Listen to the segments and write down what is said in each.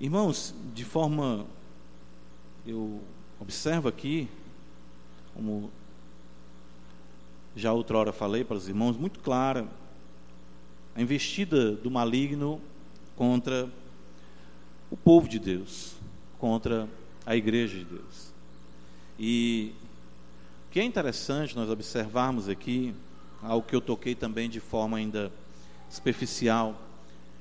Irmãos, de forma, eu observo aqui, como já outrora falei para os irmãos, muito clara, a investida do maligno contra o povo de Deus, contra a igreja de Deus. E o que é interessante nós observarmos aqui, algo que eu toquei também de forma ainda superficial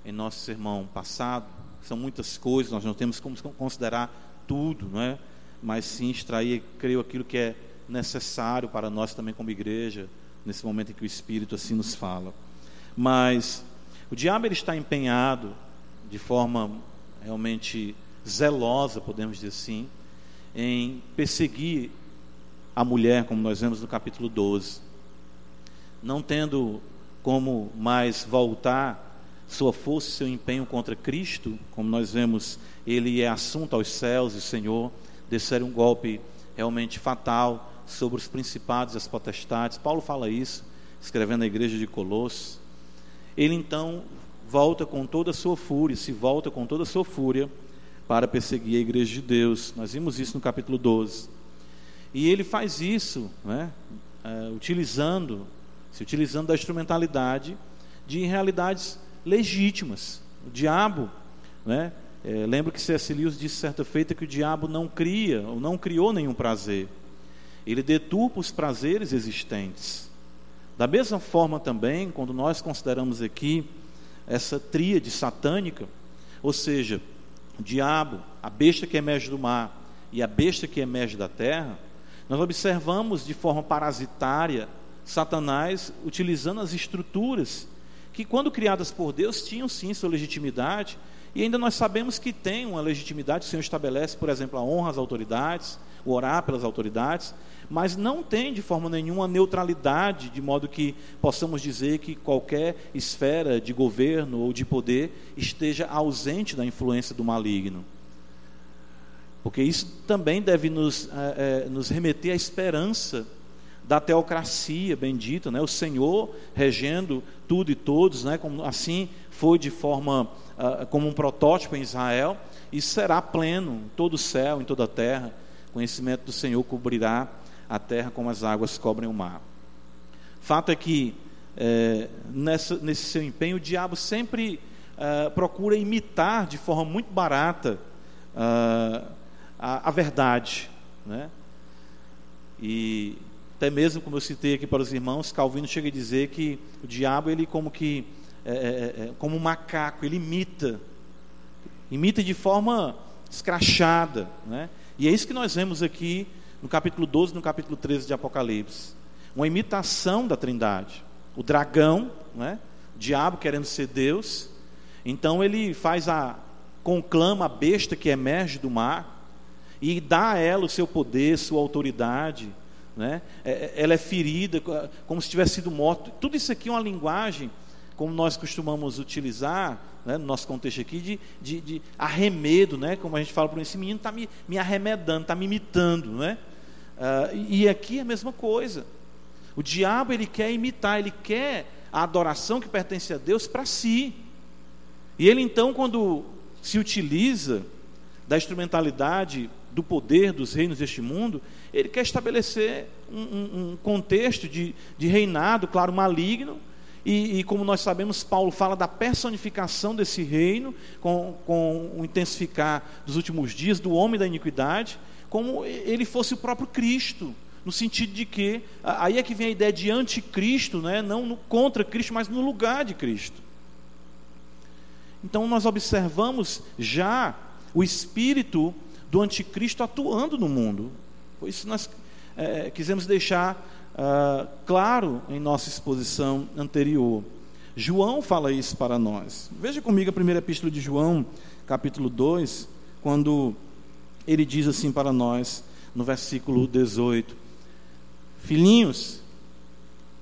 em nosso sermão passado, são muitas coisas, nós não temos como considerar tudo, não é? mas sim extrair, creio, aquilo que é necessário para nós também como igreja, nesse momento em que o Espírito assim nos fala. Mas o diabo ele está empenhado de forma realmente zelosa, podemos dizer assim, em perseguir a mulher, como nós vemos no capítulo 12. Não tendo como mais voltar sua força e seu empenho contra Cristo, como nós vemos, ele é assunto aos céus e Senhor, descer um golpe realmente fatal sobre os principados e as potestades. Paulo fala isso, escrevendo à igreja de Colossos. Ele então volta com toda a sua fúria, se volta com toda a sua fúria para perseguir a igreja de Deus. Nós vimos isso no capítulo 12. E ele faz isso, né, é, utilizando, se utilizando da instrumentalidade de realidades legítimas. O diabo, né, é, lembro que C.S. Lewis disse certa feita que o diabo não cria ou não criou nenhum prazer. Ele deturpa os prazeres existentes. Da mesma forma também, quando nós consideramos aqui essa tríade satânica, ou seja, o diabo, a besta que emerge do mar e a besta que emerge da terra, nós observamos de forma parasitária Satanás utilizando as estruturas que, quando criadas por Deus, tinham sim sua legitimidade, e ainda nós sabemos que tem uma legitimidade, o Senhor estabelece, por exemplo, a honra às autoridades, o orar pelas autoridades, mas não tem de forma nenhuma neutralidade, de modo que possamos dizer que qualquer esfera de governo ou de poder esteja ausente da influência do maligno. Porque isso também deve nos, é, é, nos remeter à esperança da teocracia bendita, né? o Senhor regendo tudo e todos, né? como assim foi de forma uh, como um protótipo em Israel, e será pleno em todo o céu, em toda a terra. O conhecimento do Senhor cobrirá a terra como as águas cobrem o mar. Fato é que é, nessa, nesse seu empenho, o diabo sempre uh, procura imitar de forma muito barata uh, a, a, verdade. Né? E até mesmo, como eu citei aqui para os irmãos, Calvino chega a dizer que o diabo, ele como que, é, é, é como um macaco, ele imita, imita de forma escrachada. Né? E é isso que nós vemos aqui no capítulo 12 e no capítulo 13 de Apocalipse. Uma imitação da Trindade. O dragão, né? o diabo querendo ser Deus, então ele faz a conclama a besta que emerge do mar e dá a ela o seu poder, sua autoridade. Né? É, é, ela é ferida como se tivesse sido morta. Tudo isso aqui é uma linguagem, como nós costumamos utilizar né, no nosso contexto aqui, de, de, de, arremedo, né, como a gente fala por esse menino está me, me arremedando, está me imitando. Né? Uh, e aqui é a mesma coisa. O diabo ele quer imitar, ele quer a adoração que pertence a Deus para si. E ele então, quando se utiliza da instrumentalidade do poder dos reinos deste mundo, ele quer estabelecer um, um, um contexto de, de reinado, claro, maligno, e, e, como nós sabemos, Paulo fala da personificação desse reino, com, com o intensificar dos últimos dias, do homem da iniquidade, como ele fosse o próprio Cristo, no sentido de que, aí é que vem a ideia de anticristo, né? não no, contra Cristo, mas no lugar de Cristo. Então nós observamos já o espírito do anticristo atuando no mundo. Por isso nós é, quisemos deixar uh, claro em nossa exposição anterior. João fala isso para nós. Veja comigo a primeira epístola de João, capítulo 2, quando ele diz assim para nós, no versículo 18: Filhinhos,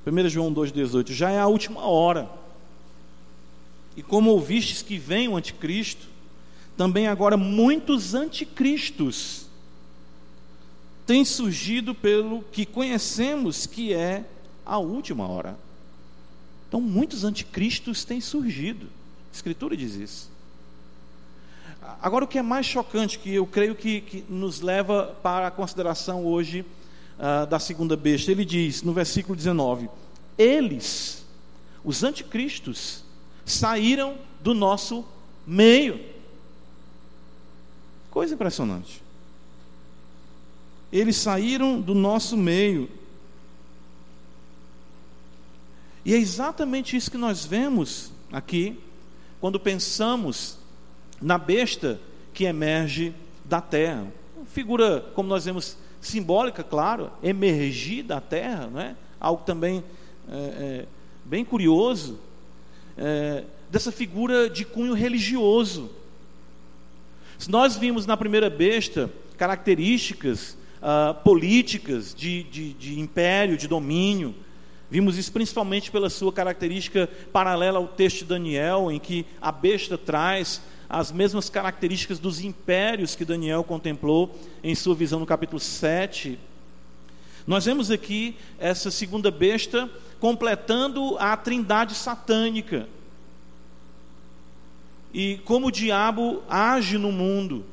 1 João 2,18, já é a última hora. E como ouvistes que vem o anticristo, também agora muitos anticristos tem surgido pelo que conhecemos que é a última hora. Então, muitos anticristos têm surgido. A Escritura diz isso. Agora, o que é mais chocante, que eu creio que, que nos leva para a consideração hoje uh, da segunda besta, ele diz no versículo 19: Eles, os anticristos, saíram do nosso meio. Coisa impressionante. Eles saíram do nosso meio. E é exatamente isso que nós vemos aqui, quando pensamos na besta que emerge da terra. Figura, como nós vemos, simbólica, claro, emergir da terra, não é? algo também é, é, bem curioso, é, dessa figura de cunho religioso. Se nós vimos na primeira besta características uh, políticas de, de, de império, de domínio, Vimos isso principalmente pela sua característica paralela ao texto de Daniel, em que a besta traz as mesmas características dos impérios que Daniel contemplou em sua visão no capítulo 7. Nós vemos aqui essa segunda besta completando a trindade satânica. E como o diabo age no mundo.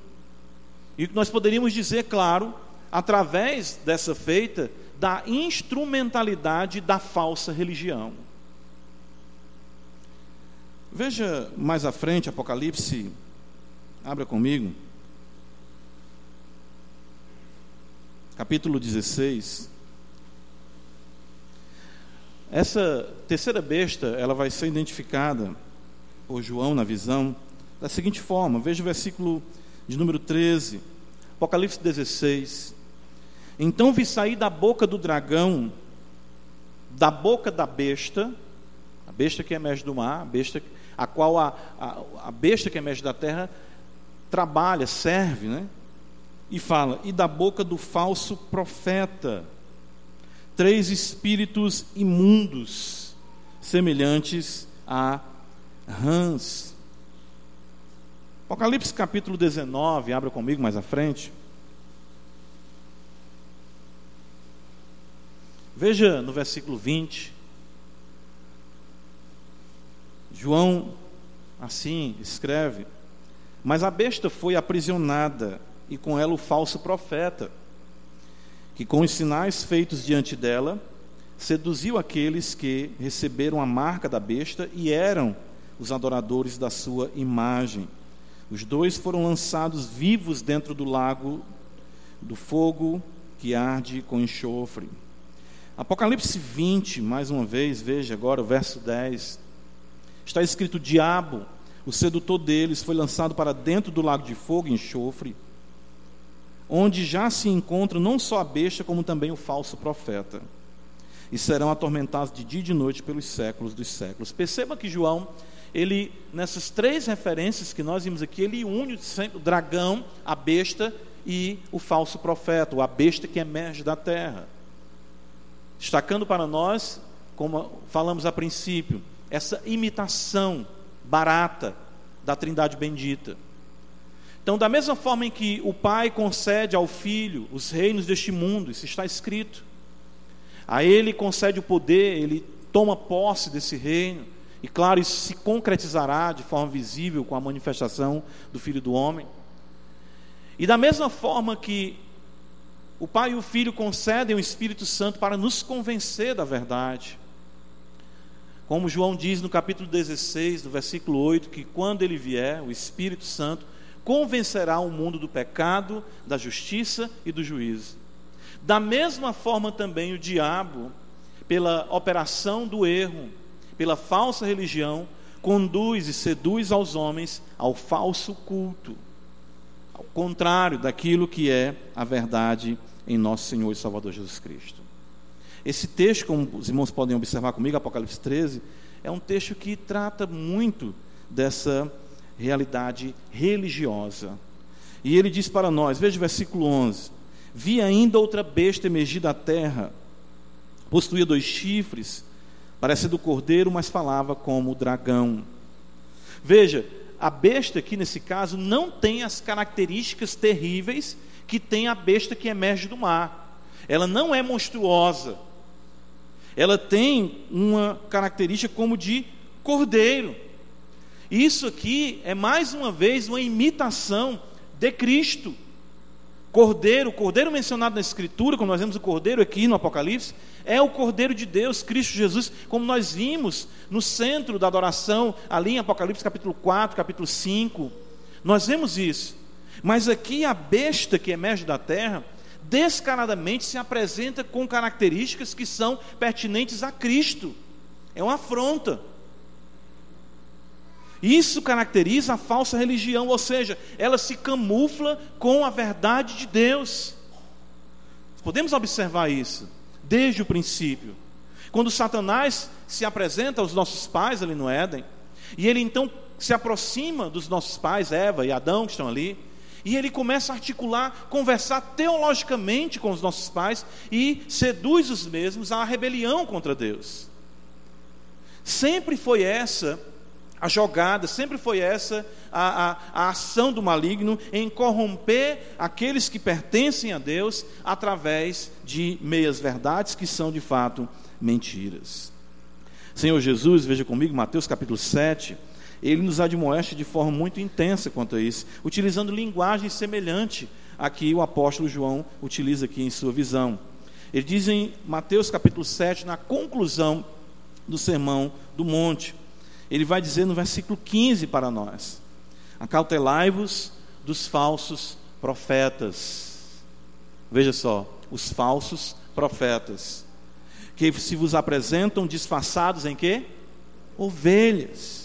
E nós poderíamos dizer, claro, através dessa feita, da instrumentalidade da falsa religião. Veja mais à frente, Apocalipse, abra comigo, capítulo 16. Essa terceira besta, ela vai ser identificada por João na visão da seguinte forma: veja o versículo de número 13, Apocalipse 16. Então vi sair da boca do dragão, da boca da besta, a besta que emerge do mar, a besta a qual a, a, a besta que emerge da terra trabalha, serve, né? E fala, e da boca do falso profeta, três espíritos imundos, semelhantes a rãs. Apocalipse capítulo 19, abra comigo mais à frente. Veja no versículo 20. João assim escreve: Mas a besta foi aprisionada, e com ela o falso profeta, que com os sinais feitos diante dela, seduziu aqueles que receberam a marca da besta e eram os adoradores da sua imagem. Os dois foram lançados vivos dentro do lago do fogo que arde com enxofre. Apocalipse 20, mais uma vez, veja agora o verso 10. Está escrito: Diabo, o sedutor deles, foi lançado para dentro do lago de fogo e enxofre, onde já se encontra não só a besta, como também o falso profeta. E serão atormentados de dia e de noite pelos séculos dos séculos. Perceba que João, ele, nessas três referências que nós vimos aqui, ele une o dragão, a besta e o falso profeta, ou a besta que emerge da terra. Destacando para nós, como falamos a princípio, essa imitação barata da Trindade bendita. Então, da mesma forma em que o Pai concede ao Filho os reinos deste mundo, isso está escrito. A Ele concede o poder, Ele toma posse desse reino, e claro, isso se concretizará de forma visível com a manifestação do Filho do Homem. E da mesma forma que o Pai e o Filho concedem o Espírito Santo para nos convencer da verdade, como João diz no capítulo 16, no versículo 8, que quando ele vier, o Espírito Santo convencerá o mundo do pecado, da justiça e do juízo. Da mesma forma também o diabo, pela operação do erro, pela falsa religião, conduz e seduz aos homens ao falso culto, ao contrário daquilo que é a verdade em nosso Senhor e Salvador Jesus Cristo. Esse texto, como os irmãos podem observar comigo, Apocalipse 13, é um texto que trata muito dessa realidade religiosa. E ele diz para nós, veja o versículo 11: Vi ainda outra besta emergir da terra, possuía dois chifres, parecia do cordeiro, mas falava como dragão. Veja, a besta aqui nesse caso não tem as características terríveis que tem a besta que emerge do mar. Ela não é monstruosa, ela tem uma característica como de cordeiro. Isso aqui é mais uma vez uma imitação de Cristo. Cordeiro, cordeiro mencionado na Escritura, quando nós vemos o cordeiro aqui no Apocalipse, é o cordeiro de Deus, Cristo Jesus, como nós vimos no centro da adoração, ali em Apocalipse capítulo 4, capítulo 5. Nós vemos isso. Mas aqui a besta que emerge da terra, descaradamente se apresenta com características que são pertinentes a Cristo. É uma afronta. Isso caracteriza a falsa religião, ou seja, ela se camufla com a verdade de Deus. Podemos observar isso desde o princípio. Quando Satanás se apresenta aos nossos pais ali no Éden, e ele então se aproxima dos nossos pais, Eva e Adão, que estão ali, e ele começa a articular, conversar teologicamente com os nossos pais e seduz os mesmos à rebelião contra Deus. Sempre foi essa a jogada sempre foi essa, a, a, a, ação do maligno em corromper aqueles que pertencem a Deus através de meias verdades que são de fato mentiras. Senhor Jesus, veja comigo, Mateus capítulo 7, ele nos admoesta de forma muito intensa quanto a isso, utilizando linguagem semelhante a que o apóstolo João utiliza aqui em sua visão. Ele diz em Mateus capítulo 7, na conclusão do sermão do monte, ele vai dizer no versículo 15 para nós: Acautelai-vos dos falsos profetas. Veja só, os falsos profetas, que se vos apresentam disfarçados em quê? Ovelhas,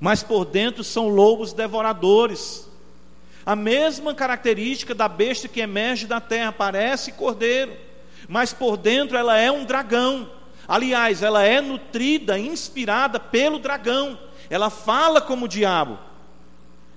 mas por dentro são lobos devoradores. A mesma característica da besta que emerge da terra, parece cordeiro, mas por dentro ela é um dragão. Aliás, ela é nutrida, inspirada pelo dragão. Ela fala como o diabo.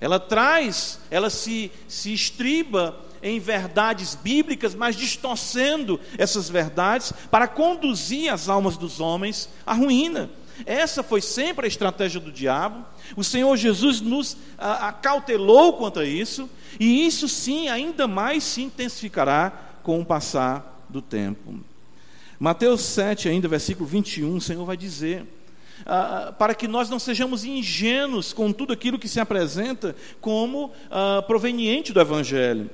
Ela traz, ela se, se estriba em verdades bíblicas, mas distorcendo essas verdades para conduzir as almas dos homens à ruína. Essa foi sempre a estratégia do diabo. O Senhor Jesus nos acautelou quanto a isso, e isso sim ainda mais se intensificará com o passar do tempo. Mateus 7, ainda, versículo 21, o Senhor vai dizer: ah, para que nós não sejamos ingênuos com tudo aquilo que se apresenta como ah, proveniente do Evangelho.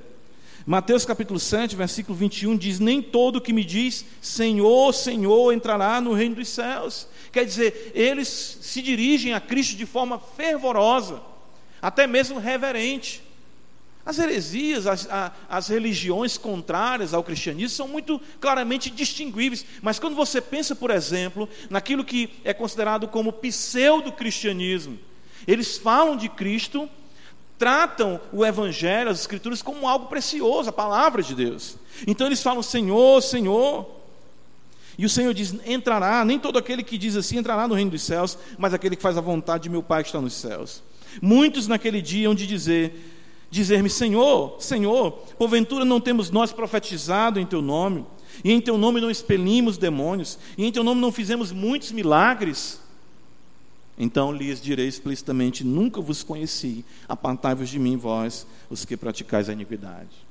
Mateus capítulo 7, versículo 21 diz: Nem todo que me diz Senhor, Senhor entrará no reino dos céus. Quer dizer, eles se dirigem a Cristo de forma fervorosa, até mesmo reverente. As heresias, as, as, religiões contrárias ao cristianismo são muito claramente distinguíveis, mas quando você pensa, por exemplo, naquilo que é considerado como pseudo-cristianismo, eles falam de Cristo, tratam o Evangelho, as Escrituras, como algo precioso, a palavra de Deus. Então eles falam Senhor, Senhor. E o Senhor diz: entrará, nem todo aquele que diz assim entrará no reino dos céus, mas aquele que faz a vontade de meu Pai que está nos céus. Muitos naquele dia hão de dizer: dizer-me: Senhor, Senhor, porventura não temos nós profetizado em teu nome, e em teu nome não expelimos demônios, e em teu nome não fizemos muitos milagres? Então lhes direi explicitamente: Nunca vos conheci, apartai-vos de mim, vós, os que praticais a iniquidade.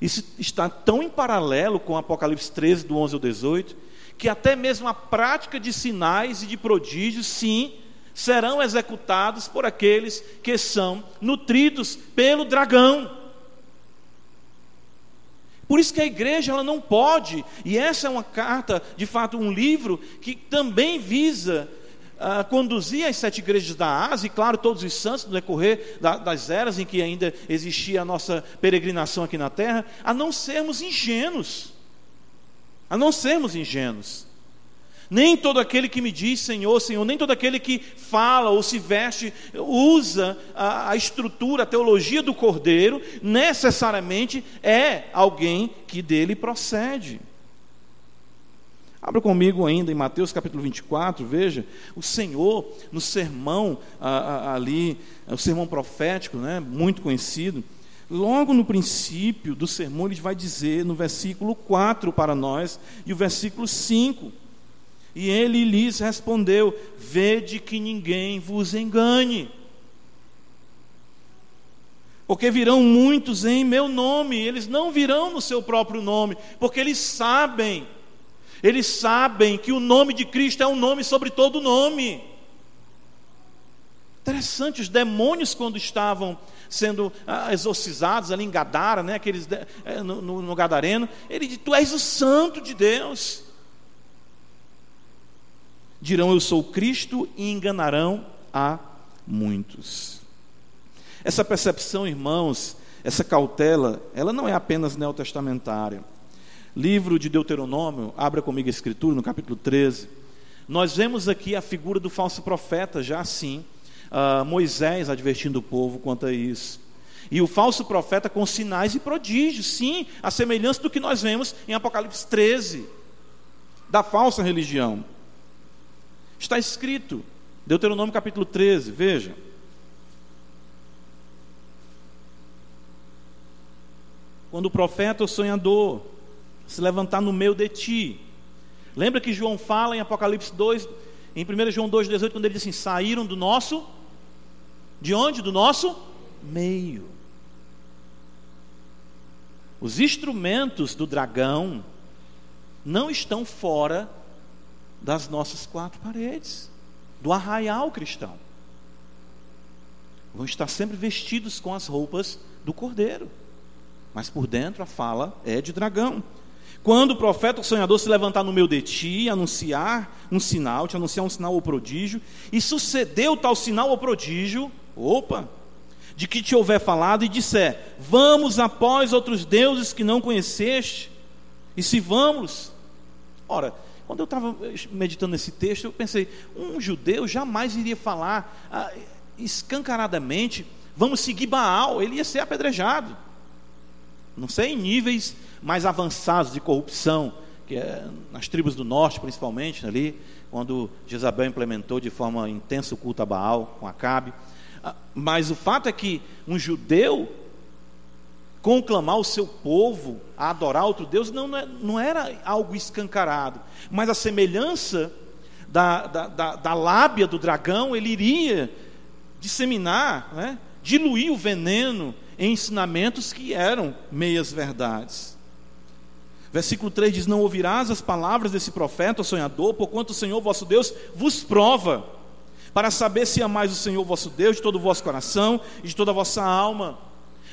Isso está tão em paralelo com Apocalipse 13, do 11 ao 18, que até mesmo a prática de sinais e de prodígios, sim, serão executados por aqueles que são nutridos pelo dragão. Por isso que a igreja ela não pode, e essa é uma carta, de fato, um livro que também visa conduzir as sete igrejas da Ásia, e claro, todos os santos no decorrer da, das eras em que ainda existia a nossa peregrinação aqui na terra, a não sermos ingênuos. A não sermos ingênuos. Nem todo aquele que me diz Senhor, Senhor, nem todo aquele que fala ou se veste, usa a, a, estrutura, a teologia do Cordeiro, necessariamente é alguém que dele procede. Abra comigo ainda em Mateus capítulo 24, veja, o Senhor, no sermão a, a, ali, o sermão profético, né, muito conhecido, logo no princípio do sermão, ele vai dizer no versículo 4 para nós e o versículo 5 e ele lhes respondeu: Vede que ninguém vos engane. Porque virão muitos em meu nome, eles não virão no seu próprio nome, porque eles sabem, eles sabem que o nome de Cristo é um nome sobre todo nome. Interessante, os demônios, quando estavam sendo ah, exorcizados ali em Gadara, né, aqueles, eh, no, no, no Gadareno, ele diz: Tu és o santo de Deus. Dirão: Eu sou Cristo e enganarão a muitos. Essa percepção, irmãos, essa cautela, ela não é apenas neotestamentária. Livro de Deuteronômio, abra comigo a escritura, no capítulo 13. Nós vemos aqui a figura do falso profeta, já assim uh, Moisés advertindo o povo quanto a isso. E o falso profeta com sinais e prodígios, sim, a semelhança do que nós vemos em Apocalipse 13, da falsa religião. Está escrito, Deuteronômio capítulo 13, veja. Quando o profeta ou sonhador se levantar no meio de ti. Lembra que João fala em Apocalipse 2, em 1 João 2,18, quando ele diz assim: saíram do nosso de onde? Do nosso meio. Os instrumentos do dragão não estão fora das nossas quatro paredes, do arraial cristão. Vão estar sempre vestidos com as roupas do cordeiro, mas por dentro a fala é de dragão. Quando o profeta, o sonhador, se levantar no meio de ti, anunciar um sinal, te anunciar um sinal ou prodígio, e sucedeu tal sinal ou prodígio, Opa! De que te houver falado e disser: Vamos após outros deuses que não conheceste, e se vamos. Ora, quando eu estava meditando nesse texto, eu pensei: um judeu jamais iria falar ah, escancaradamente, vamos seguir Baal, ele ia ser apedrejado. Não sei em níveis mais avançados de corrupção, que é nas tribos do norte, principalmente, ali, quando Jezabel implementou de forma intensa o culto a Baal com Acabe. Ah, mas o fato é que um judeu conclamar o seu povo a adorar outro Deus não, é, não era algo escancarado, mas a semelhança da, da, da, da lábia do dragão, ele iria disseminar, né, diluir o veneno em ensinamentos que eram meias verdades. Versículo 3 diz: Não ouvirás as palavras desse profeta, sonhador, porquanto o Senhor vosso Deus vos prova para saber se amais o Senhor vosso Deus de todo o vosso coração e de toda a vossa alma.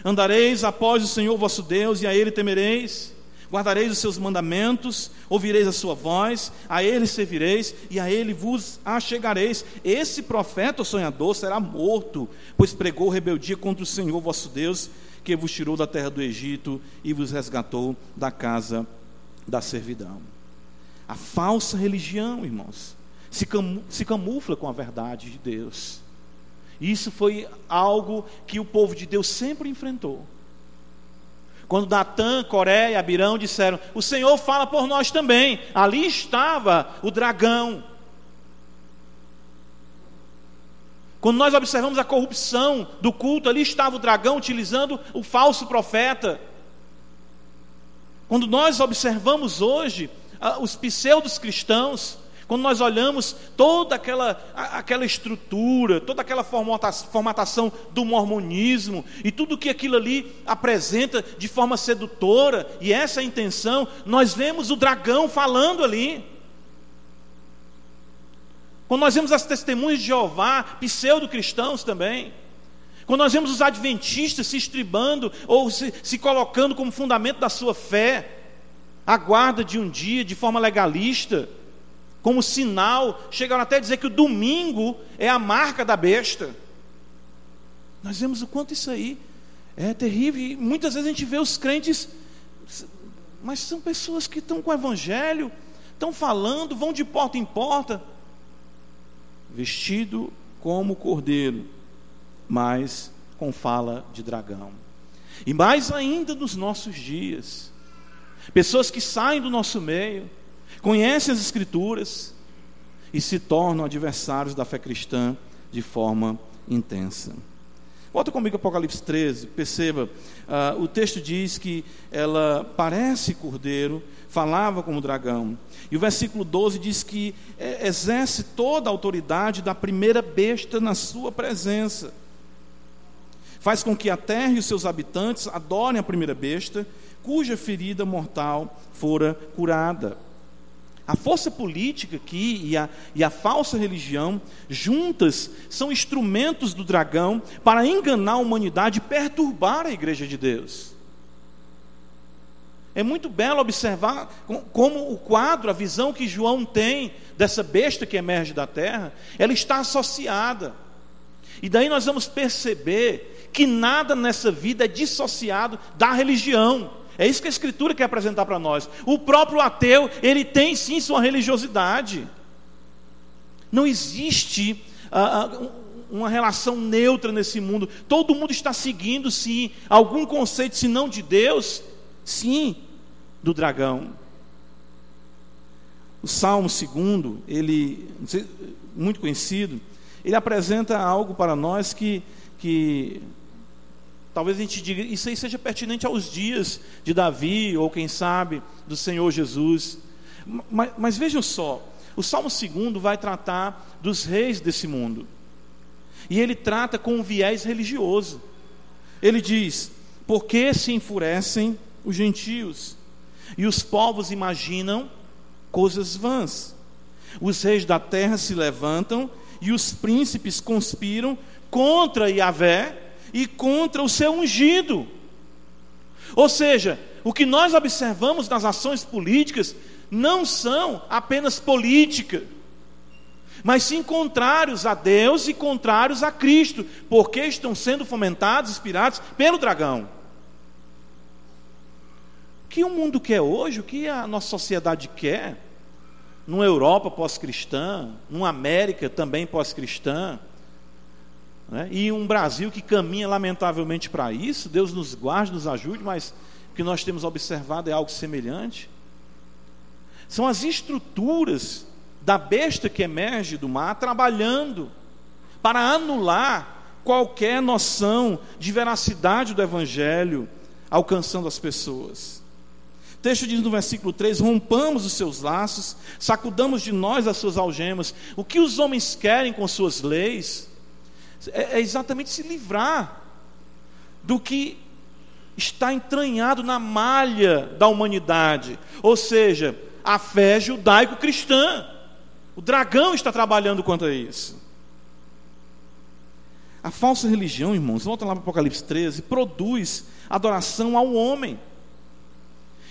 Andareis após o Senhor vosso Deus e a Ele temereis. Guardareis os seus mandamentos, ouvireis a sua voz, a Ele servireis e a Ele vos achegareis. Esse profeta sonhador será morto, pois pregou rebeldia contra o Senhor vosso Deus, que vos tirou da terra do Egito e vos resgatou da casa da servidão. A falsa religião, irmãos, se, se camufla com a verdade de Deus. Isso foi algo que o povo de Deus sempre enfrentou. Quando Datã, Coré e Abirão disseram: O Senhor fala por nós também. Ali estava o dragão. Quando nós observamos a corrupção do culto, ali estava o dragão utilizando o falso profeta. Quando nós observamos hoje os pseudos cristãos, quando nós olhamos toda aquela, aquela estrutura, toda aquela formatação do mormonismo e tudo que aquilo ali apresenta de forma sedutora, e essa é intenção, nós vemos o dragão falando ali. Quando nós vemos as testemunhas de Jeová, pseudo-cristãos também, quando nós vemos os adventistas se estribando ou se, se colocando como fundamento da sua fé, a guarda de um dia de forma legalista, como sinal, chegaram até a dizer que o domingo é a marca da besta. Nós vemos o quanto isso aí é terrível. E muitas vezes a gente vê os crentes, mas são pessoas que estão com o evangelho, estão falando, vão de porta em porta, vestido como cordeiro, mas com fala de dragão. E mais ainda nos nossos dias, pessoas que saem do nosso meio, conhecem as Escrituras e se tornam adversários da fé cristã de forma intensa. Volta comigo Apocalipse 13, perceba, uh, o texto diz que ela parece cordeiro, falava como dragão. E o versículo 12 diz que é, exerce toda a autoridade da primeira besta na sua presença. Faz com que a terra e os seus habitantes adorem a primeira besta, cuja ferida mortal fora curada. A força política aqui e a, e a falsa religião, juntas, são instrumentos do dragão para enganar a humanidade e perturbar a igreja de Deus. É muito belo observar como o quadro, a visão que João tem dessa besta que emerge da terra, ela está associada. E daí nós vamos perceber que nada nessa vida é dissociado da religião. É isso que a Escritura quer apresentar para nós. O próprio ateu, ele tem sim sua religiosidade. Não existe uh, uma relação neutra nesse mundo. Todo mundo está seguindo, sim, algum conceito, se não de Deus, sim, do dragão. O Salmo 2, ele, muito conhecido, ele apresenta algo para nós que, que Talvez a gente diga, isso aí seja pertinente aos dias de Davi, ou quem sabe, do Senhor Jesus. Mas, mas vejam só, o Salmo 2 vai tratar dos reis desse mundo. E ele trata com um viés religioso. Ele diz: Por que se enfurecem os gentios? E os povos imaginam coisas vãs. Os reis da terra se levantam e os príncipes conspiram contra Yahvé e contra o seu ungido. Ou seja, o que nós observamos nas ações políticas não são apenas política, mas sim contrários a Deus e contrários a Cristo, porque estão sendo fomentados, inspirados pelo dragão. Que o mundo quer hoje, o que a nossa sociedade quer, numa Europa pós-cristã, numa América também pós-cristã, né? E um Brasil que caminha lamentavelmente para isso, Deus nos guarde, nos ajude, mas o que nós temos observado é algo semelhante. São as estruturas da besta que emerge do mar trabalhando para anular qualquer noção de veracidade do Evangelho, alcançando as pessoas. Texto diz no versículo 3: Rompamos os seus laços, sacudamos de nós as suas algemas. O que os homens querem com suas leis? é, é exatamente se livrar do que está entranhado na malha da humanidade, ou seja, a fé judaico-cristã. O dragão está trabalhando contra isso. A falsa religião, irmãos, volta lá para Apocalipse 13, produz adoração ao homem.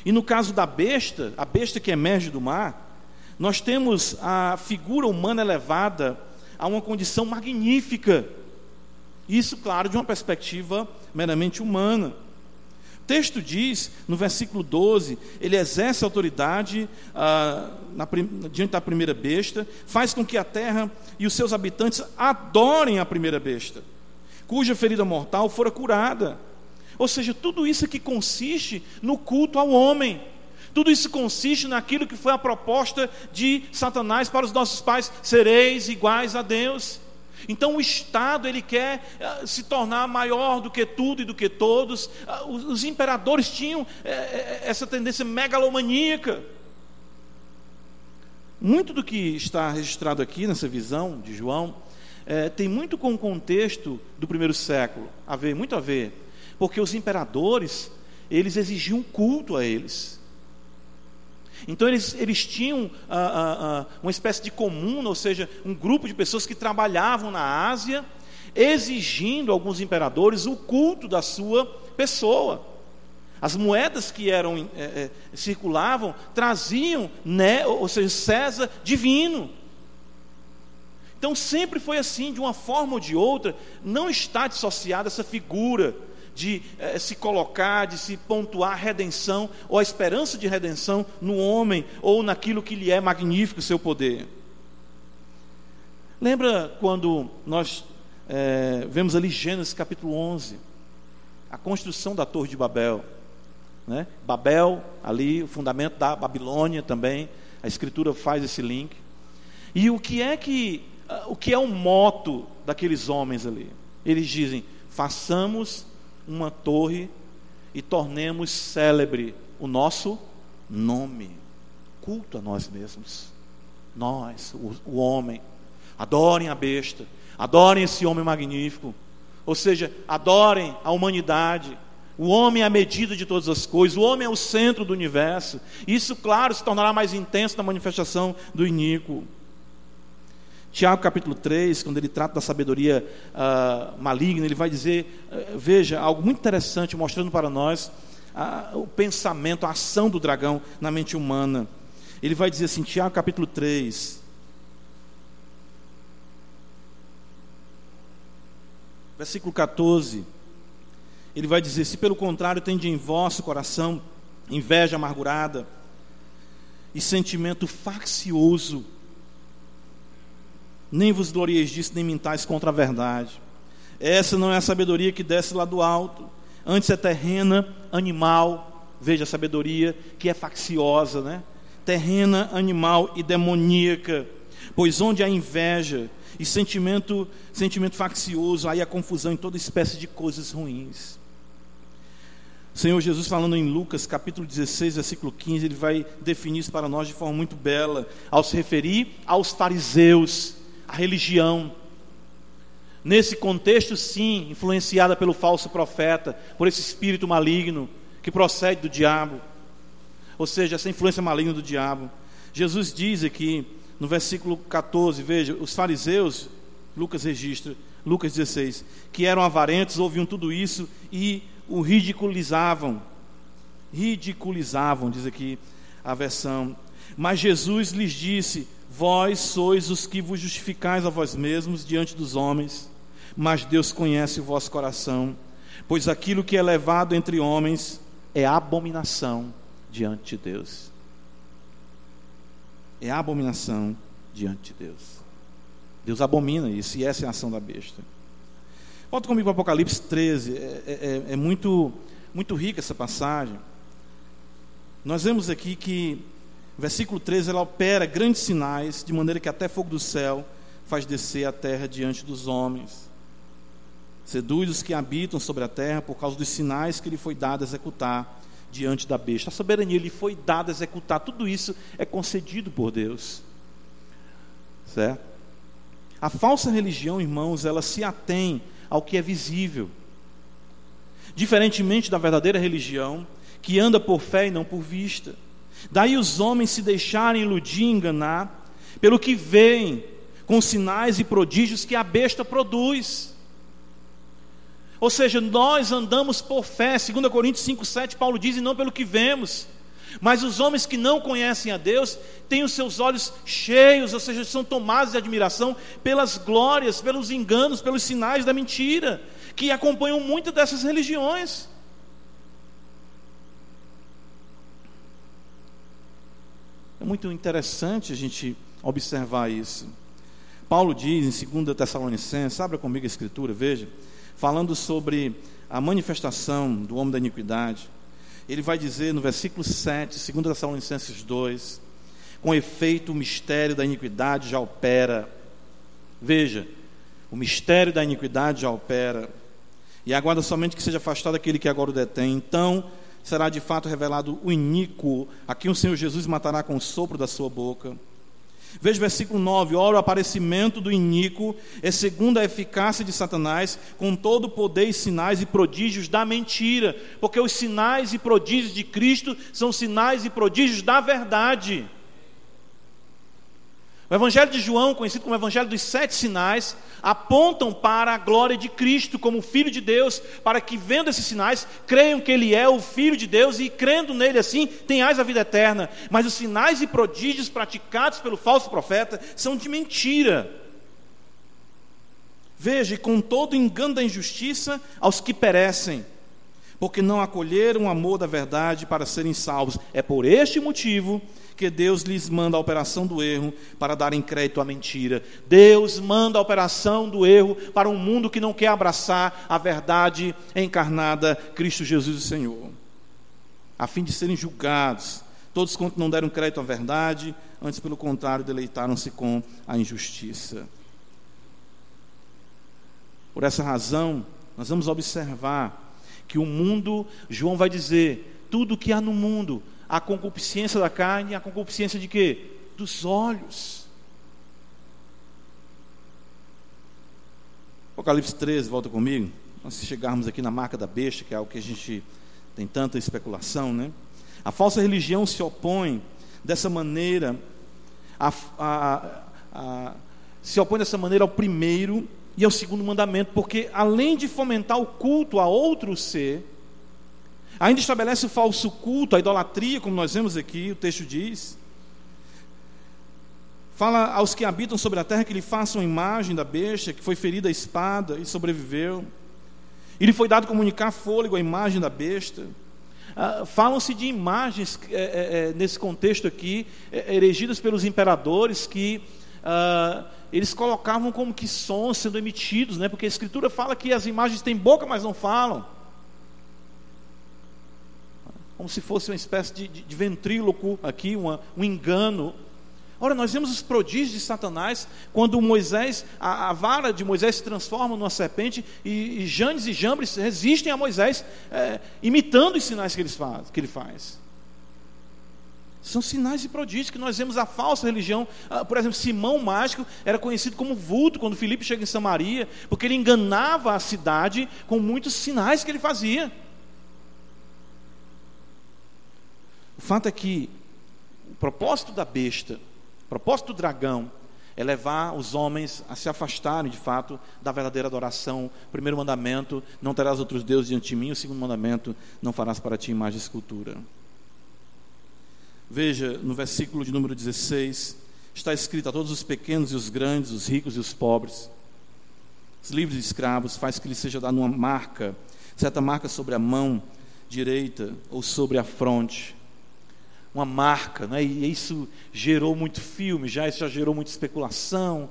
E no caso da besta, a besta que emerge do mar, nós temos a figura humana elevada a uma condição magnífica isso, claro, de uma perspectiva meramente humana. O texto diz, no versículo 12, ele exerce autoridade ah, na, diante da primeira besta, faz com que a terra e os seus habitantes adorem a primeira besta, cuja ferida mortal fora curada. Ou seja, tudo isso que consiste no culto ao homem. Tudo isso consiste naquilo que foi a proposta de Satanás para os nossos pais: sereis iguais a Deus. Então o Estado ele quer eh, se tornar maior do que tudo e do que todos. Ah, os imperadores tinham eh, eh, essa tendência megalomaníaca. Muito do que está registrado aqui nessa visão de João é, tem muito com o contexto do primeiro século, a ver, muito a ver, porque os imperadores eles exigiam culto a eles. Então eles, eles tinham ah, ah, ah, uma espécie de comuna, ou seja, um grupo de pessoas que trabalhavam na Ásia, exigindo alguns imperadores o culto da sua pessoa. As moedas que eram é, é, circulavam traziam, né, ou seja, César divino. Então sempre foi assim, de uma forma ou de outra, não está dissociada essa figura de eh, se colocar, de se pontuar a redenção ou a esperança de redenção no homem ou naquilo que lhe é magnífico o seu poder. Lembra quando nós eh, vemos ali Gênesis capítulo 11, a construção da Torre de Babel, né? Babel, ali, o fundamento da Babilônia também, a Escritura faz esse link. E o que é que, ah, o que é o moto daqueles homens ali? Eles dizem: façamos uma torre e tornemos célebre o nosso nome. Culto a nós mesmos. Nós, o, o homem. Adorem a besta. Adorem esse homem magnífico. Ou seja, adorem a humanidade. O homem é a medida de todas as coisas, o homem é o centro do universo. Isso, claro, se tornará mais intenso na manifestação do iníquo. Tiago capítulo 3, quando ele trata da sabedoria uh, maligna, ele vai dizer, uh, veja, algo muito interessante, mostrando para nós uh, o pensamento, a ação do dragão na mente humana. Ele vai dizer assim, Tiago capítulo 3, versículo 14, ele vai dizer: Se pelo contrário tende em vosso coração inveja amargurada e sentimento faccioso, nem vos glorieis disso, nem mintais contra a verdade. Essa não é a sabedoria que desce lá do alto, antes é terrena, animal, veja a sabedoria que é facciosa, né? Terrena, animal e demoníaca. Pois onde há inveja e sentimento, sentimento faccioso, aí há confusão em toda espécie de coisas ruins. O Senhor Jesus, falando em Lucas capítulo 16, versículo 15, ele vai definir isso para nós de forma muito bela, ao se referir aos fariseus a religião. Nesse contexto, sim, influenciada pelo falso profeta, por esse espírito maligno que procede do diabo, ou seja, essa influência maligna do diabo. Jesus diz aqui no versículo 14, veja, os fariseus, Lucas registra, Lucas 16, que eram avarentos, ouviam tudo isso e o ridiculizavam. Ridiculizavam, diz aqui a versão. Mas Jesus lhes disse: Vós sois os que vos justificais a vós mesmos diante dos homens, mas Deus conhece o vosso coração, pois aquilo que é levado entre homens é abominação diante de Deus. É abominação diante de Deus. Deus abomina isso, e essa é a ação da besta. Volta comigo para Apocalipse 13, é, é, é, é muito, muito rica essa passagem. Nós vemos aqui que Versículo 13, ela opera grandes sinais, de maneira que até fogo do céu faz descer a terra diante dos homens. Seduz os que habitam sobre a terra por causa dos sinais que lhe foi dado executar diante da besta. A soberania lhe foi dada executar, tudo isso é concedido por Deus. Certo? A falsa religião, irmãos, ela se atém ao que é visível. Diferentemente da verdadeira religião, que anda por fé e não por vista. Daí os homens se deixarem iludir e enganar pelo que veem, com sinais e prodígios que a besta produz. Ou seja, nós andamos por fé, 2 Coríntios 5,7, Paulo diz, e não pelo que vemos. Mas os homens que não conhecem a Deus têm os seus olhos cheios, ou seja, são tomados de admiração pelas glórias, pelos enganos, pelos sinais da mentira, que acompanham muitas dessas religiões. É muito interessante a gente observar isso. Paulo diz em 2 Tessalonicenses, abra comigo a escritura, veja, falando sobre a manifestação do homem da iniquidade. Ele vai dizer no versículo 7, 2 Tessalonicenses 2, com efeito o mistério da iniquidade já opera. Veja, o mistério da iniquidade já opera. E aguarda somente que seja afastado aquele que agora o detém. Então, será de fato revelado o iníquo, a quem o Senhor Jesus matará com o sopro da sua boca. Veja o versículo 9: ora, o aparecimento do iníquo é segundo a eficácia de Satanás, com todo o poder e sinais e prodígios da mentira, porque os sinais e prodígios de Cristo são sinais e prodígios da verdade. O Evangelho de João, conhecido como o Evangelho dos Sete Sinais, apontam para a glória de Cristo como Filho de Deus, para que, vendo esses sinais, creiam que Ele é o Filho de Deus e, crendo nele assim, tenhais a vida eterna. Mas os sinais e prodígios praticados pelo falso profeta são de mentira. Veja, e com todo engano da injustiça aos que perecem, porque não acolheram o amor da verdade para serem salvos. É por este motivo que Deus lhes manda a operação do erro para darem crédito à mentira. Deus manda a operação do erro para um mundo que não quer abraçar a verdade encarnada, Cristo Jesus o Senhor, a fim de serem julgados. Todos quanto não deram crédito à verdade, antes pelo contrário, deleitaram-se com a injustiça. Por essa razão, nós vamos observar que o mundo, João vai dizer, tudo que há no mundo, a concupiscência da carne, a concupiscência de quê? Dos olhos. Apocalipse 13, volta comigo. nós chegarmos aqui na marca da besta, que é algo que a gente tem tanta especulação, né? A falsa religião se opõe dessa maneira, a, a, a, se opõe dessa maneira ao primeiro e ao segundo mandamento, porque além de fomentar o culto a outro ser, ainda estabelece o falso culto, a idolatria, como nós vemos aqui, o texto diz. Fala aos que habitam sobre a terra que lhe façam imagem da besta, que foi ferida a espada e sobreviveu. E lhe foi dado comunicar fôlego à imagem da besta. Ah, Falam-se de imagens é, é, é nesse contexto aqui, é, erigidas pelos imperadores, que ah, eles colocavam como que sons sendo emitidos, né? porque a Escritura fala que as imagens têm boca, mas não falam. Como se fosse uma espécie de, de, de ventríloco aqui, uma, um engano Ora, nós vemos os prodígios de Satanás quando Moisés, a, a vara de Moisés se transforma numa serpente e, e Janes e Jambres resistem a Moisés, é, imitando os sinais que, eles faz, que ele faz. São sinais e prodígios que nós vemos a falsa religião. Ah, por exemplo, Simão Mágico era conhecido como vulto quando Filipe chega em Samaria, porque ele enganava a cidade com muitos sinais que ele fazia. O fato é que o propósito da besta propósito do dragão é levar os homens a se afastarem de fato da verdadeira adoração. O primeiro mandamento: não terás outros deuses diante de mim. O segundo mandamento: não farás para ti imagem de escultura. Veja no versículo de número 16: está escrito a todos os pequenos e os grandes, os ricos e os pobres, os livres e escravos, faz que lhe seja dada uma marca, certa marca sobre a mão direita ou sobre a fronte uma marca, né? e isso gerou muito filme, já isso já gerou muita especulação,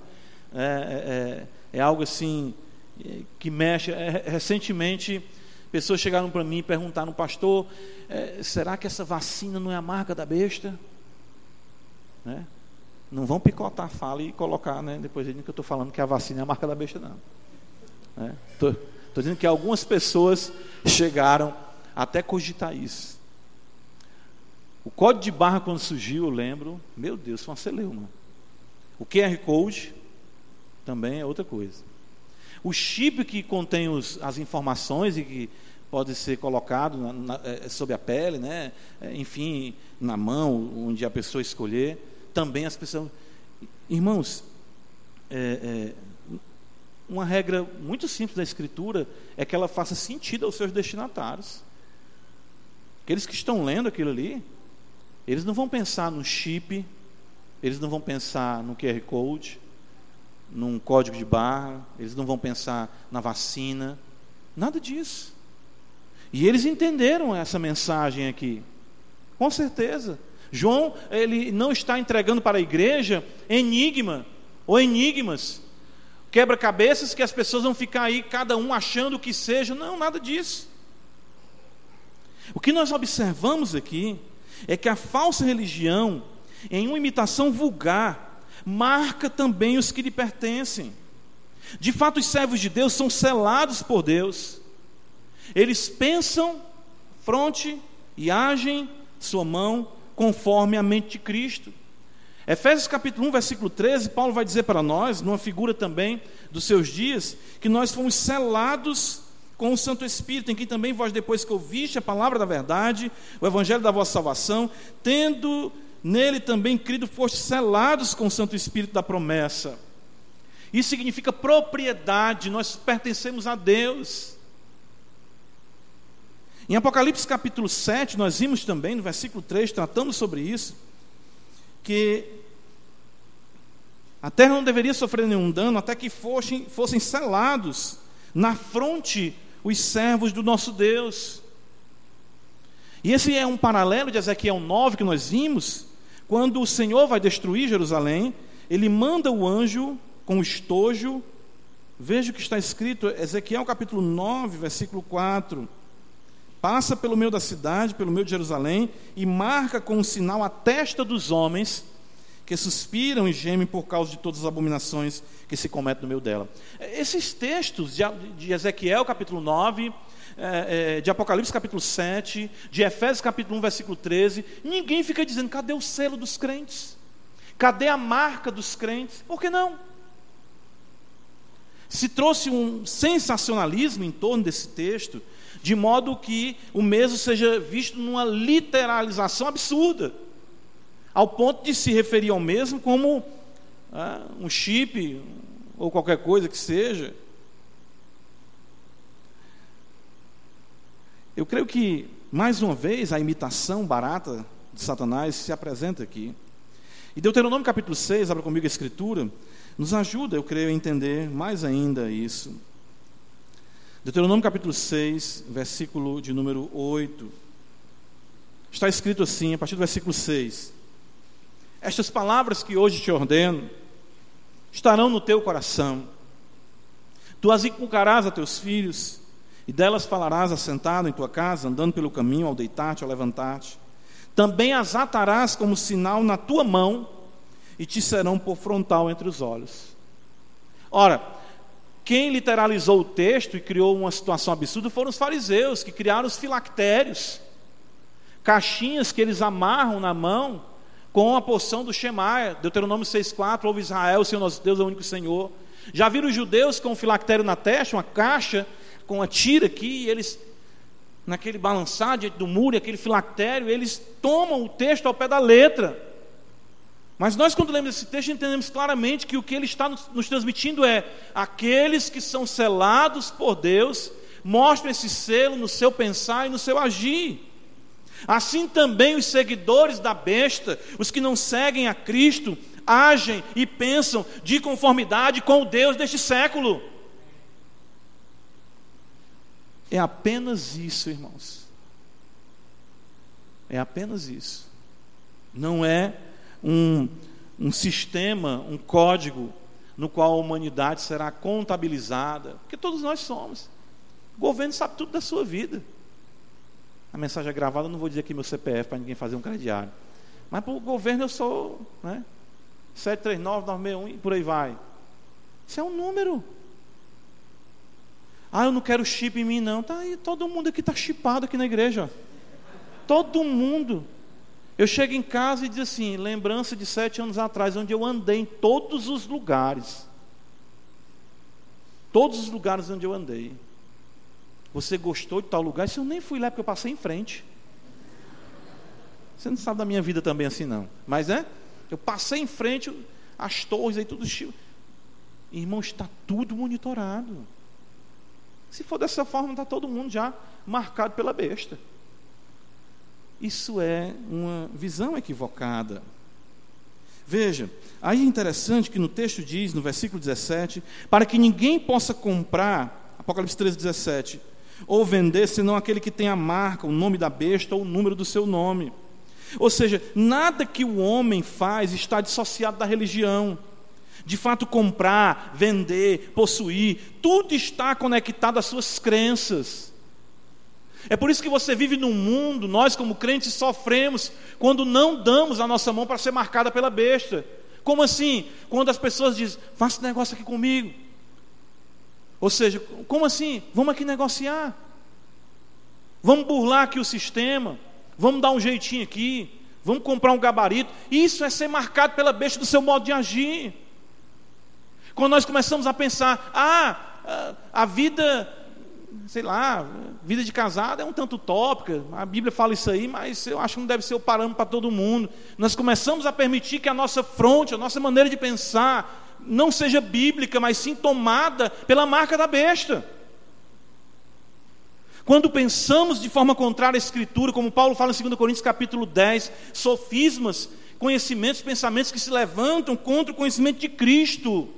é, é, é, é algo assim é, que mexe. É, recentemente, pessoas chegaram para mim e perguntaram, pastor, é, será que essa vacina não é a marca da besta? Né? Não vão picotar a fala e colocar, né? depois dizendo que eu estou falando que a vacina é a marca da besta, não. Estou né? dizendo que algumas pessoas chegaram até cogitar isso. O código de barra, quando surgiu, eu lembro, meu Deus, foi uma celeuma. O QR Code também é outra coisa. O chip que contém os, as informações e que pode ser colocado na, na, é, sob a pele, né? É, enfim, na mão, onde a pessoa escolher, também as pessoas. Irmãos, é, é, uma regra muito simples da Escritura é que ela faça sentido aos seus destinatários. Aqueles que estão lendo aquilo ali, eles não vão pensar no chip, eles não vão pensar no QR Code, num código de barra, eles não vão pensar na vacina, nada disso. E eles entenderam essa mensagem aqui, com certeza. João, ele não está entregando para a igreja enigma ou enigmas, quebra-cabeças que as pessoas vão ficar aí, cada um achando o que seja. Não, nada disso. O que nós observamos aqui é que a falsa religião, em uma imitação vulgar, marca também os que lhe pertencem. De fato, os servos de Deus são selados por Deus. Eles pensam fronte e agem sua mão conforme a mente de Cristo. Efésios capítulo 1, versículo 13, Paulo vai dizer para nós, numa figura também dos seus dias, que nós fomos selados com o Santo Espírito, em quem também vós, depois que ouviste a palavra da verdade, o evangelho da vossa salvação, tendo nele também crido, foste selados com o Santo Espírito da promessa. Isso significa propriedade, nós pertencemos a Deus. Em Apocalipse capítulo 7, nós vimos também, no versículo 3, tratando sobre isso, que a terra não deveria sofrer nenhum dano até que fossem, fossem selados na fronte os servos do nosso Deus. E esse é um paralelo de Ezequiel 9 que nós vimos, quando o Senhor vai destruir Jerusalém, ele manda o anjo com o estojo. Veja o que está escrito, Ezequiel capítulo 9, versículo 4. Passa pelo meio da cidade, pelo meio de Jerusalém, e marca com um sinal a testa dos homens que suspiram e gemem por causa de todas as abominações que se cometem no meio dela. Esses textos de Ezequiel, capítulo 9, é, é, de Apocalipse, capítulo 7, de Efésios, capítulo 1, versículo 13, ninguém fica dizendo: cadê o selo dos crentes? Cadê a marca dos crentes? Por que não? Se trouxe um sensacionalismo em torno desse texto, de modo que o mesmo seja visto numa literalização absurda, ao ponto de se referir ao mesmo como ah, um chip ou qualquer coisa que seja. Eu creio que, mais uma vez, a imitação barata de Satanás se apresenta aqui. E Deuteronômio capítulo 6, abra comigo a escritura, nos ajuda, eu creio, a entender mais ainda isso. Deuteronômio capítulo 6, versículo de número 8. Está escrito assim, a partir do versículo 6. Estas palavras que hoje te ordeno estarão no teu coração. Tu as inculcarás a teus filhos, e delas falarás assentado em tua casa, andando pelo caminho, ao deitar-te, ao levantar-te. Também as atarás como sinal na tua mão, e te serão por frontal entre os olhos. Ora, quem literalizou o texto e criou uma situação absurda foram os fariseus, que criaram os filactérios, caixinhas que eles amarram na mão com a porção do Shemaia, Deuteronômio 6,4, ouve Israel, o Senhor nosso Deus é o único Senhor. Já viram os judeus com um filactério na testa, uma caixa com a tira aqui, e eles, naquele balançar diante do muro, aquele filactério, eles tomam o texto ao pé da letra. Mas nós, quando lemos esse texto, entendemos claramente que o que ele está nos transmitindo é: aqueles que são selados por Deus, mostram esse selo no seu pensar e no seu agir. Assim também os seguidores da besta, os que não seguem a Cristo, agem e pensam de conformidade com o Deus deste século. É apenas isso, irmãos. É apenas isso. Não é um, um sistema, um código no qual a humanidade será contabilizada, porque todos nós somos. O governo sabe tudo da sua vida. A mensagem é gravada, eu não vou dizer aqui meu CPF para ninguém fazer um crediário. Mas para o governo eu sou né, 739, 961 e por aí vai. Isso é um número. Ah, eu não quero chip em mim, não. Tá aí, todo mundo aqui está chipado aqui na igreja. Todo mundo. Eu chego em casa e diz assim: lembrança de sete anos atrás, onde eu andei em todos os lugares. Todos os lugares onde eu andei. Você gostou de tal lugar? Isso eu nem fui lá porque eu passei em frente. Você não sabe da minha vida também assim, não. Mas é? Eu passei em frente, as torres aí, tudo. Irmão, está tudo monitorado. Se for dessa forma, está todo mundo já marcado pela besta. Isso é uma visão equivocada. Veja, aí é interessante que no texto diz, no versículo 17, para que ninguém possa comprar, Apocalipse 13, 17, ou vender, senão aquele que tem a marca, o nome da besta ou o número do seu nome. Ou seja, nada que o homem faz está dissociado da religião. De fato, comprar, vender, possuir, tudo está conectado às suas crenças. É por isso que você vive num mundo, nós como crentes sofremos quando não damos a nossa mão para ser marcada pela besta. Como assim? Quando as pessoas dizem, faça negócio aqui comigo. Ou seja, como assim? Vamos aqui negociar. Vamos burlar aqui o sistema. Vamos dar um jeitinho aqui. Vamos comprar um gabarito. Isso é ser marcado pela besta do seu modo de agir. Quando nós começamos a pensar, ah, a vida, sei lá, vida de casado é um tanto utópica, a Bíblia fala isso aí, mas eu acho que não deve ser o parâmetro para todo mundo. Nós começamos a permitir que a nossa fronte, a nossa maneira de pensar, não seja bíblica, mas sim tomada pela marca da besta. Quando pensamos de forma contrária à Escritura, como Paulo fala em 2 Coríntios capítulo 10, sofismas, conhecimentos, pensamentos que se levantam contra o conhecimento de Cristo.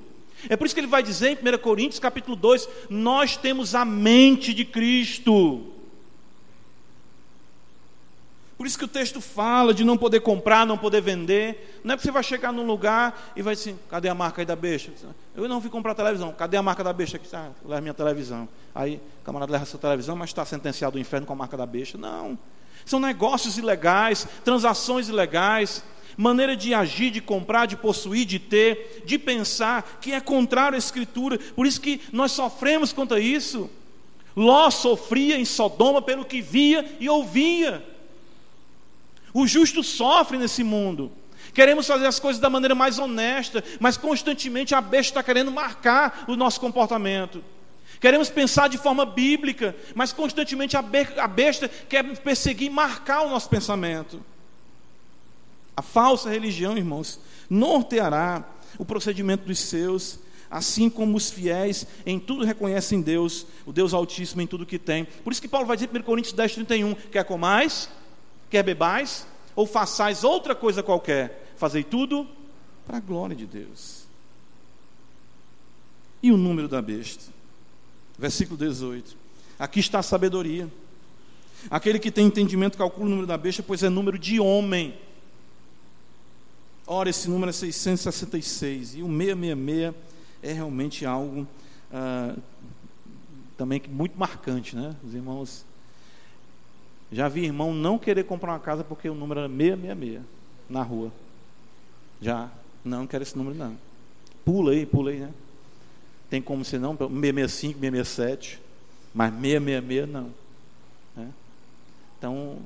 É por isso que ele vai dizer em 1 Coríntios capítulo 2: Nós temos a mente de Cristo. Por isso que o texto fala de não poder comprar, não poder vender. Não é que você vai chegar num lugar e vai assim, cadê a marca aí da besta? Eu não fui comprar televisão, cadê a marca da besta? Aqui está, leva minha televisão. Aí o camarada leva sua televisão, mas está sentenciado ao inferno com a marca da besta. Não. São negócios ilegais, transações ilegais, maneira de agir, de comprar, de possuir, de ter, de pensar, que é contrário à Escritura. Por isso que nós sofremos contra isso. Ló sofria em Sodoma pelo que via e ouvia. O justo sofre nesse mundo. Queremos fazer as coisas da maneira mais honesta, mas constantemente a besta está querendo marcar o nosso comportamento. Queremos pensar de forma bíblica, mas constantemente a besta quer perseguir e marcar o nosso pensamento. A falsa religião, irmãos, norteará o procedimento dos seus, assim como os fiéis em tudo reconhecem Deus, o Deus Altíssimo em tudo que tem. Por isso que Paulo vai dizer em 1 Coríntios 10, 31, quer comais, quer bebais, ou façais outra coisa qualquer, fazei tudo para a glória de Deus. E o número da besta? Versículo 18. Aqui está a sabedoria. Aquele que tem entendimento calcula o número da besta, pois é número de homem. Ora, esse número é 666. E o 666 é realmente algo ah, também muito marcante, né? Os irmãos. Já vi irmão não querer comprar uma casa porque o número era 666 na rua. Já. Não quero esse número, não. Pula aí, pula aí, né? Tem como ser não, 665, 667, mas 666 não. Né? Então,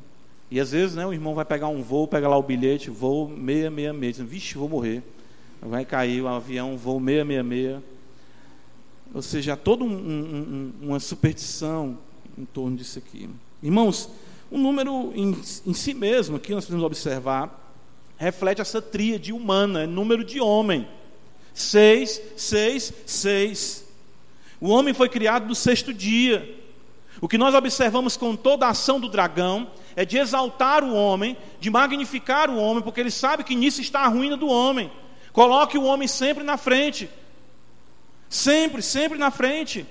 e às vezes né, o irmão vai pegar um voo, pega lá o bilhete, voo 666, diz, vixe, vou morrer. Vai cair o avião, voo 666. Ou seja, há toda um, um, uma superstição em torno disso aqui. Irmãos, o número em, em si mesmo, aqui nós podemos observar, reflete essa tríade humana, é número de homem. Seis, seis, seis. O homem foi criado no sexto dia. O que nós observamos com toda a ação do dragão é de exaltar o homem, de magnificar o homem, porque ele sabe que nisso está a ruína do homem. Coloque o homem sempre na frente. Sempre, sempre na frente.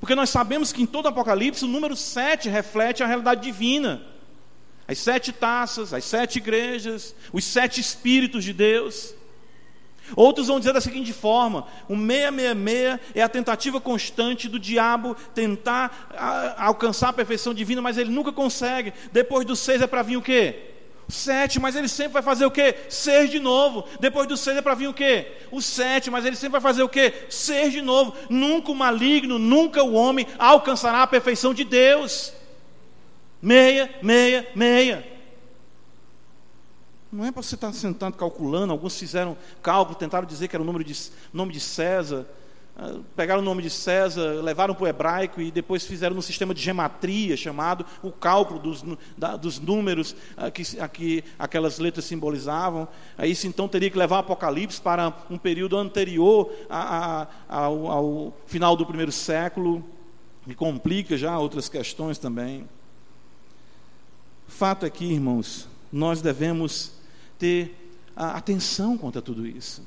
Porque nós sabemos que em todo Apocalipse o número sete reflete a realidade divina as sete taças, as sete igrejas, os sete espíritos de Deus. Outros vão dizer da seguinte forma: o 666 é a tentativa constante do diabo tentar alcançar a perfeição divina, mas ele nunca consegue. Depois do seis é para vir o quê? Sete, mas ele sempre vai fazer o quê? Seis de novo. Depois do seis é para vir o quê? O sete, mas ele sempre vai fazer o quê? Seis de novo. Nunca o maligno, nunca o homem alcançará a perfeição de Deus. Meia, meia, meia. Não é para você estar sentado calculando. Alguns fizeram cálculo, tentaram dizer que era o de, nome de César. Ah, pegaram o nome de César, levaram para o hebraico e depois fizeram um sistema de gematria chamado o cálculo dos, da, dos números a que, a que aquelas letras simbolizavam. Isso então teria que levar Apocalipse para um período anterior a, a, ao, ao final do primeiro século, que complica já outras questões também. Fato aqui, irmãos, nós devemos ter atenção quanto a tudo isso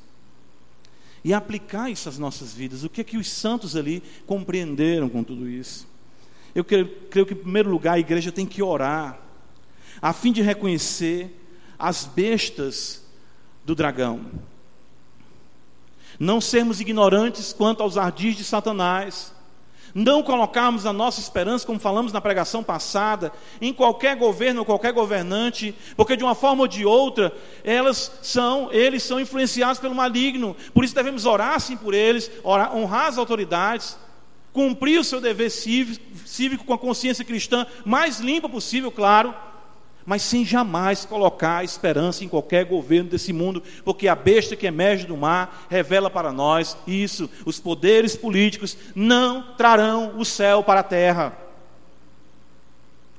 e aplicar isso às nossas vidas. O que é que os santos ali compreenderam com tudo isso? Eu creio, creio que, em primeiro lugar, a igreja tem que orar, a fim de reconhecer as bestas do dragão. Não sermos ignorantes quanto aos ardis de Satanás não colocarmos a nossa esperança, como falamos na pregação passada, em qualquer governo ou qualquer governante, porque de uma forma ou de outra, elas são, eles são influenciados pelo maligno. Por isso devemos orar sim por eles, orar, honrar as autoridades, cumprir o seu dever cívico, cívico com a consciência cristã mais limpa possível, claro mas sem jamais colocar esperança em qualquer governo desse mundo, porque a besta que emerge do mar revela para nós isso: os poderes políticos não trarão o céu para a terra.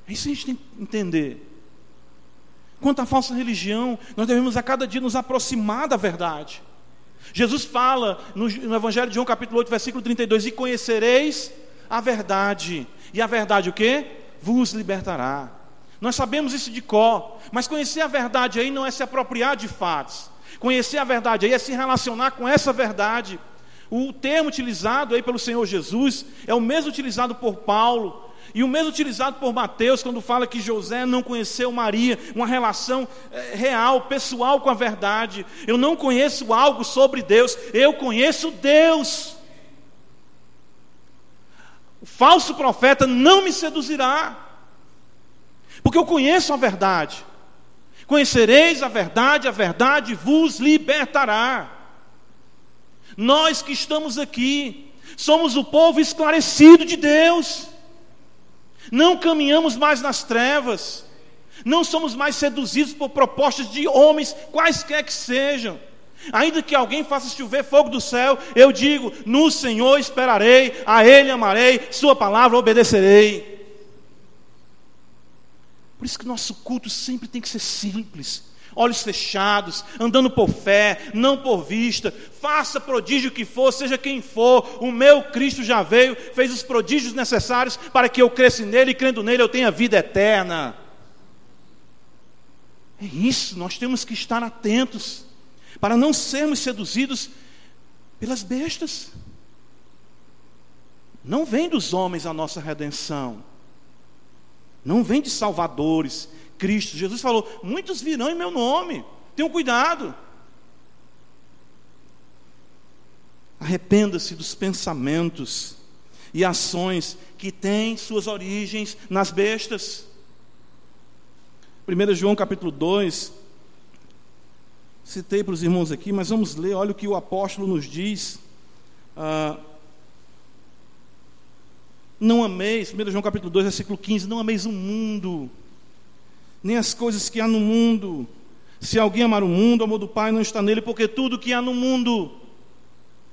É isso que a gente tem que entender. Quanto à falsa religião, nós devemos a cada dia nos aproximar da verdade. Jesus fala no, no Evangelho de João, capítulo 8, versículo 32: E conhecereis a verdade, e a verdade o que? Vos libertará. Nós sabemos isso de cor, mas conhecer a verdade aí não é se apropriar de fatos. Conhecer a verdade aí é se relacionar com essa verdade. O termo utilizado aí pelo Senhor Jesus é o mesmo utilizado por Paulo e o mesmo utilizado por Mateus quando fala que José não conheceu Maria, uma relação é, real, pessoal com a verdade. Eu não conheço algo sobre Deus, eu conheço Deus. O falso profeta não me seduzirá. Porque eu conheço a verdade. Conhecereis a verdade, a verdade vos libertará. Nós que estamos aqui, somos o povo esclarecido de Deus. Não caminhamos mais nas trevas. Não somos mais seduzidos por propostas de homens, quaisquer que sejam. Ainda que alguém faça chover fogo do céu, eu digo: no Senhor esperarei, a Ele amarei, Sua palavra obedecerei. Por isso que nosso culto sempre tem que ser simples, olhos fechados, andando por fé, não por vista. Faça prodígio que for, seja quem for, o meu Cristo já veio, fez os prodígios necessários para que eu cresça nele e crendo nele eu tenha vida eterna. É isso, nós temos que estar atentos para não sermos seduzidos pelas bestas. Não vem dos homens a nossa redenção, não vem de salvadores, Cristo. Jesus falou: muitos virão em meu nome, tenham cuidado. Arrependa-se dos pensamentos e ações que têm suas origens nas bestas. 1 João capítulo 2, citei para os irmãos aqui, mas vamos ler, olha o que o apóstolo nos diz. Ah, não ameis, 1 João capítulo 2, versículo 15, não ameis o mundo, nem as coisas que há no mundo. Se alguém amar o mundo, o amor do Pai não está nele, porque tudo que há no mundo,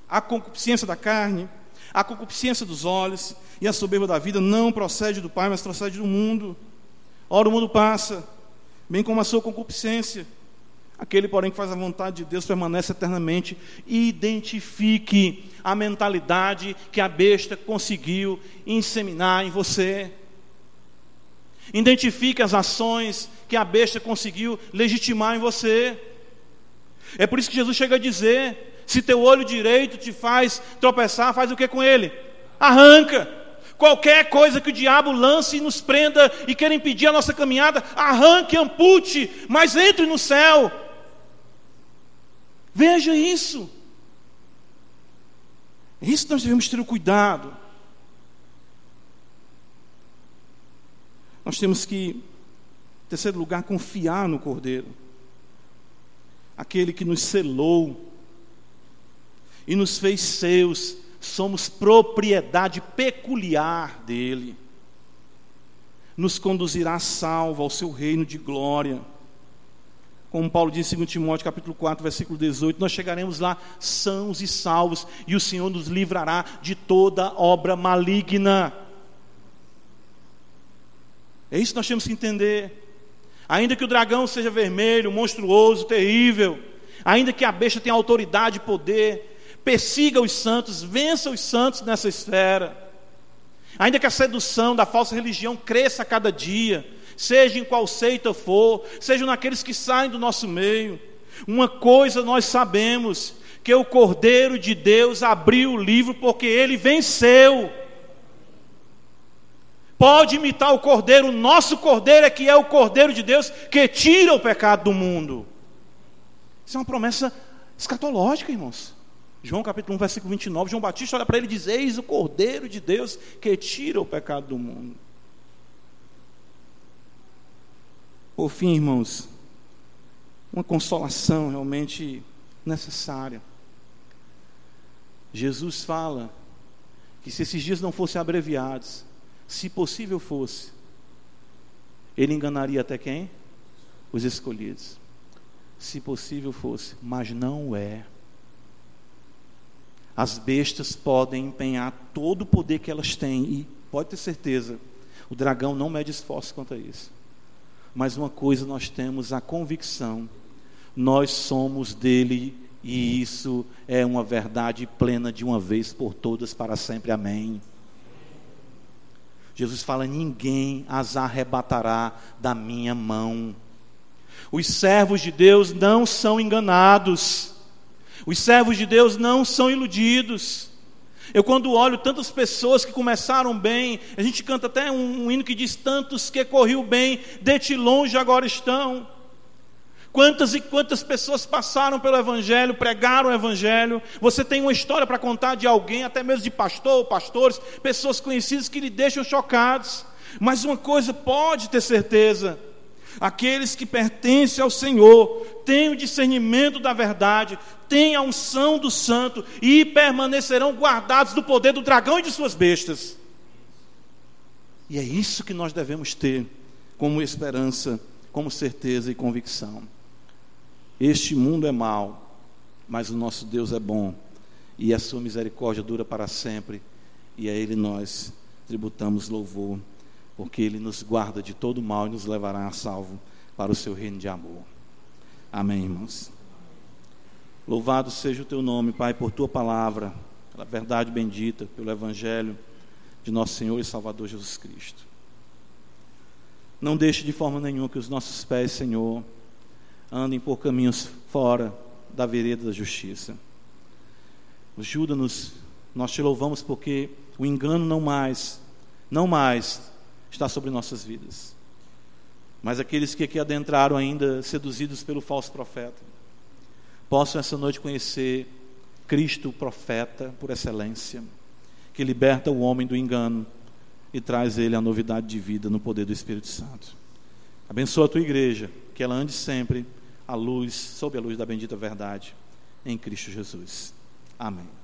a concupiscência da carne, a concupiscência dos olhos e a soberba da vida não procede do Pai, mas procede do mundo. Ora, o mundo passa, bem como a sua concupiscência. Aquele, porém, que faz a vontade de Deus permanece eternamente. Identifique a mentalidade que a besta conseguiu inseminar em você. Identifique as ações que a besta conseguiu legitimar em você. É por isso que Jesus chega a dizer: se teu olho direito te faz tropeçar, faz o que com ele? Arranca. Qualquer coisa que o diabo lance e nos prenda e queira impedir a nossa caminhada, arranque, ampute, mas entre no céu. Veja isso. É isso que nós devemos ter o cuidado. Nós temos que, em terceiro lugar, confiar no Cordeiro, aquele que nos selou e nos fez seus somos propriedade peculiar dele. Nos conduzirá salvo ao seu reino de glória. Como Paulo diz em 2 Timóteo capítulo 4, versículo 18, nós chegaremos lá sãos e salvos, e o Senhor nos livrará de toda obra maligna. É isso que nós temos que entender. Ainda que o dragão seja vermelho, monstruoso, terrível, ainda que a besta tenha autoridade e poder, persiga os santos, vença os santos nessa esfera. Ainda que a sedução da falsa religião cresça a cada dia, seja em qual seita for, sejam naqueles que saem do nosso meio, uma coisa nós sabemos: que o Cordeiro de Deus abriu o livro porque ele venceu. Pode imitar o Cordeiro, o nosso Cordeiro é que é o Cordeiro de Deus que tira o pecado do mundo. Isso é uma promessa escatológica, irmãos. João capítulo 1, versículo 29, João Batista olha para ele e diz: Eis o Cordeiro de Deus que tira o pecado do mundo. Por fim, irmãos, uma consolação realmente necessária. Jesus fala que se esses dias não fossem abreviados, se possível fosse, ele enganaria até quem? Os escolhidos. Se possível fosse, mas não é. As bestas podem empenhar todo o poder que elas têm, e pode ter certeza, o dragão não mede esforço quanto a isso. Mas uma coisa nós temos a convicção: nós somos dele, e isso é uma verdade plena de uma vez por todas, para sempre. Amém. Jesus fala: ninguém as arrebatará da minha mão. Os servos de Deus não são enganados. Os servos de Deus não são iludidos. Eu, quando olho tantas pessoas que começaram bem, a gente canta até um, um hino que diz: Tantos que corriam bem, de ti longe agora estão. Quantas e quantas pessoas passaram pelo Evangelho, pregaram o Evangelho. Você tem uma história para contar de alguém, até mesmo de pastor, pastores, pessoas conhecidas que lhe deixam chocados. Mas uma coisa pode ter certeza: Aqueles que pertencem ao Senhor têm o discernimento da verdade, têm a unção do santo e permanecerão guardados do poder do dragão e de suas bestas. E é isso que nós devemos ter como esperança como certeza e convicção. Este mundo é mau, mas o nosso Deus é bom, e a sua misericórdia dura para sempre, e a Ele nós tributamos louvor, porque Ele nos guarda de todo mal e nos levará a salvo para o seu reino de amor. Amém, irmãos. Louvado seja o teu nome, Pai, por tua palavra, pela verdade bendita, pelo Evangelho de nosso Senhor e Salvador Jesus Cristo. Não deixe de forma nenhuma que os nossos pés, Senhor, andem por caminhos fora da vereda da justiça. Ajuda-nos, nós te louvamos porque o engano não mais, não mais está sobre nossas vidas. Mas aqueles que aqui adentraram ainda seduzidos pelo falso profeta, possam essa noite conhecer Cristo, o profeta por excelência, que liberta o homem do engano e traz ele a novidade de vida no poder do Espírito Santo. Abençoa a tua igreja, que ela ande sempre à luz, sob a luz da bendita verdade, em Cristo Jesus. Amém.